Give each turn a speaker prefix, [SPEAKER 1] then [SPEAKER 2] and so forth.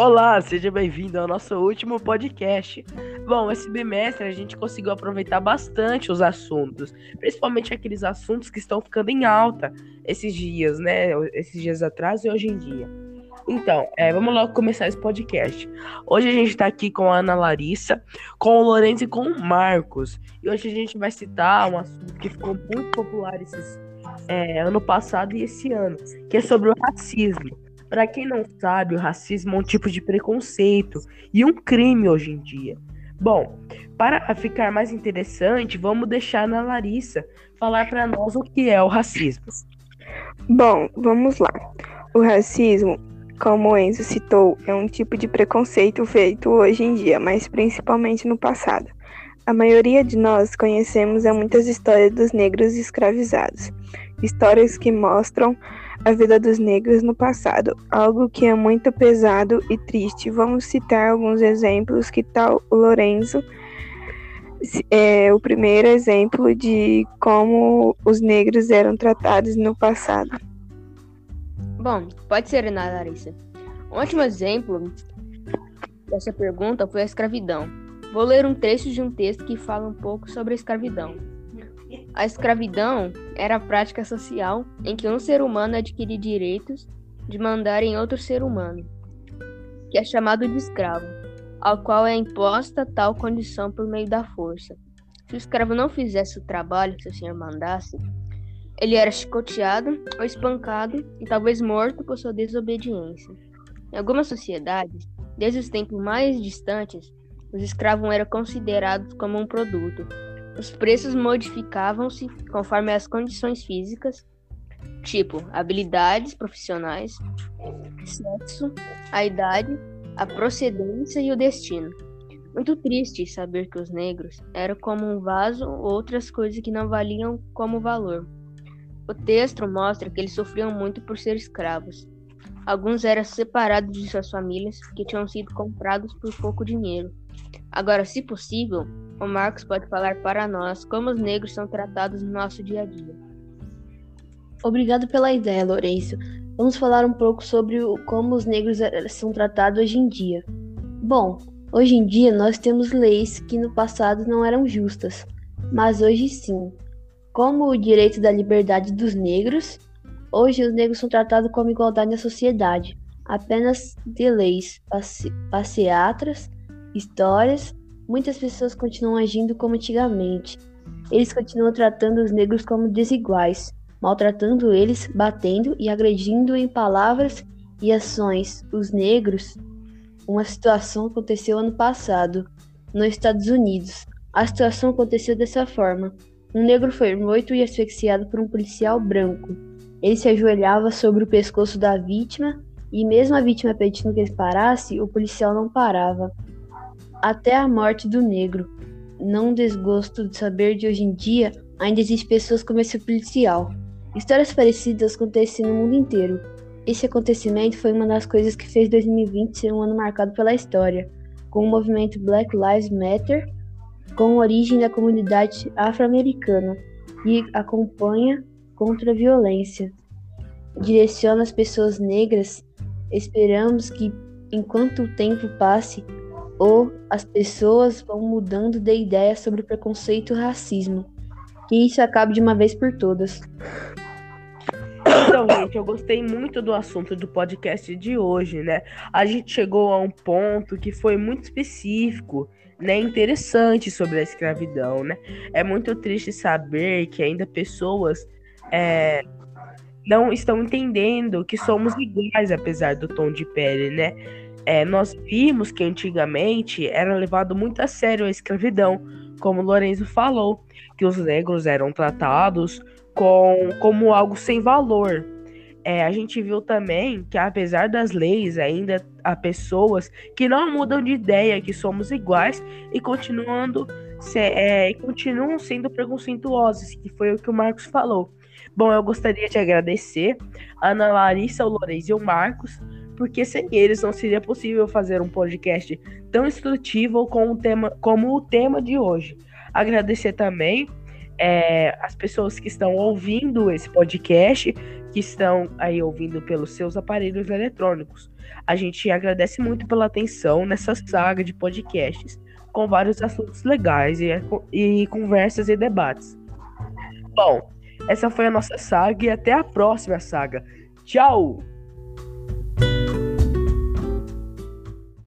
[SPEAKER 1] Olá, seja bem-vindo ao nosso último podcast. Bom, esse bimestre a gente conseguiu aproveitar bastante os assuntos, principalmente aqueles assuntos que estão ficando em alta esses dias, né? Esses dias atrás e hoje em dia. Então, é, vamos logo começar esse podcast. Hoje a gente está aqui com a Ana Larissa, com o Lourenço e com o Marcos. E hoje a gente vai citar um assunto que ficou muito popular esses, é, ano passado e esse ano, que é sobre o racismo. Para quem não sabe, o racismo é um tipo de preconceito e um crime hoje em dia. Bom, para ficar mais interessante, vamos deixar na Larissa falar para nós o que é o racismo.
[SPEAKER 2] Bom, vamos lá. O racismo, como o Enzo citou, é um tipo de preconceito feito hoje em dia, mas principalmente no passado. A maioria de nós conhecemos muitas histórias dos negros escravizados, histórias que mostram a vida dos negros no passado, algo que é muito pesado e triste. Vamos citar alguns exemplos que tal Lorenzo é o primeiro exemplo de como os negros eram tratados no passado.
[SPEAKER 3] Bom, pode ser, Ana Larissa. Um ótimo exemplo dessa pergunta foi a escravidão. Vou ler um trecho de um texto que fala um pouco sobre a escravidão. A escravidão era a prática social em que um ser humano adquire direitos de mandar em outro ser humano, que é chamado de escravo, ao qual é imposta tal condição por meio da força. Se o escravo não fizesse o trabalho que seu senhor mandasse, ele era chicoteado ou espancado e talvez morto por sua desobediência. Em algumas sociedades, desde os tempos mais distantes, os escravos eram considerados como um produto, os preços modificavam-se conforme as condições físicas, tipo habilidades profissionais, sexo, a idade, a procedência e o destino. Muito triste saber que os negros eram como um vaso ou outras coisas que não valiam como valor. O texto mostra que eles sofriam muito por ser escravos. Alguns eram separados de suas famílias, que tinham sido comprados por pouco dinheiro. Agora, se possível, o Marcos pode falar para nós como os negros são tratados no nosso dia a dia.
[SPEAKER 4] Obrigado pela ideia, Lourenço. Vamos falar um pouco sobre como os negros eh, são tratados hoje em dia. Bom, hoje em dia nós temos leis que no passado não eram justas, mas hoje sim. Como o direito da liberdade dos negros, hoje os negros são tratados como igualdade na sociedade, apenas de leis, passe passeatras histórias, muitas pessoas continuam agindo como antigamente. Eles continuam tratando os negros como desiguais, maltratando eles, batendo e agredindo em palavras e ações. Os negros. Uma situação aconteceu ano passado, nos Estados Unidos. A situação aconteceu dessa forma: um negro foi morto e asfixiado por um policial branco. Ele se ajoelhava sobre o pescoço da vítima e, mesmo a vítima pedindo que ele parasse, o policial não parava até a morte do negro. Não desgosto de saber de hoje em dia ainda existem pessoas como esse policial. Histórias parecidas acontecem no mundo inteiro. Esse acontecimento foi uma das coisas que fez 2020 ser um ano marcado pela história, com o movimento Black Lives Matter, com origem da comunidade afro-americana e acompanha contra a violência. Direciona as pessoas negras. Esperamos que, enquanto o tempo passe, ou as pessoas vão mudando de ideia sobre preconceito e racismo. Que isso acabe de uma vez por todas.
[SPEAKER 1] Então, gente, eu gostei muito do assunto do podcast de hoje, né? A gente chegou a um ponto que foi muito específico, né? Interessante sobre a escravidão, né? É muito triste saber que ainda pessoas é, não estão entendendo que somos iguais, apesar do tom de pele, né? É, nós vimos que antigamente era levado muito a sério a escravidão, como Lorenzo falou, que os negros eram tratados com, como algo sem valor. É, a gente viu também que, apesar das leis, ainda há pessoas que não mudam de ideia, que somos iguais e continuando se, é, continuam sendo preconceituosos, que foi o que o Marcos falou. Bom, eu gostaria de agradecer a Ana Larissa, o Lourenço e o Marcos porque sem eles não seria possível fazer um podcast tão instrutivo com o tema, como o tema de hoje. Agradecer também é, as pessoas que estão ouvindo esse podcast, que estão aí ouvindo pelos seus aparelhos eletrônicos. A gente agradece muito pela atenção nessa saga de podcasts com vários assuntos legais e, e conversas e debates. Bom, essa foi a nossa saga e até a próxima saga. Tchau!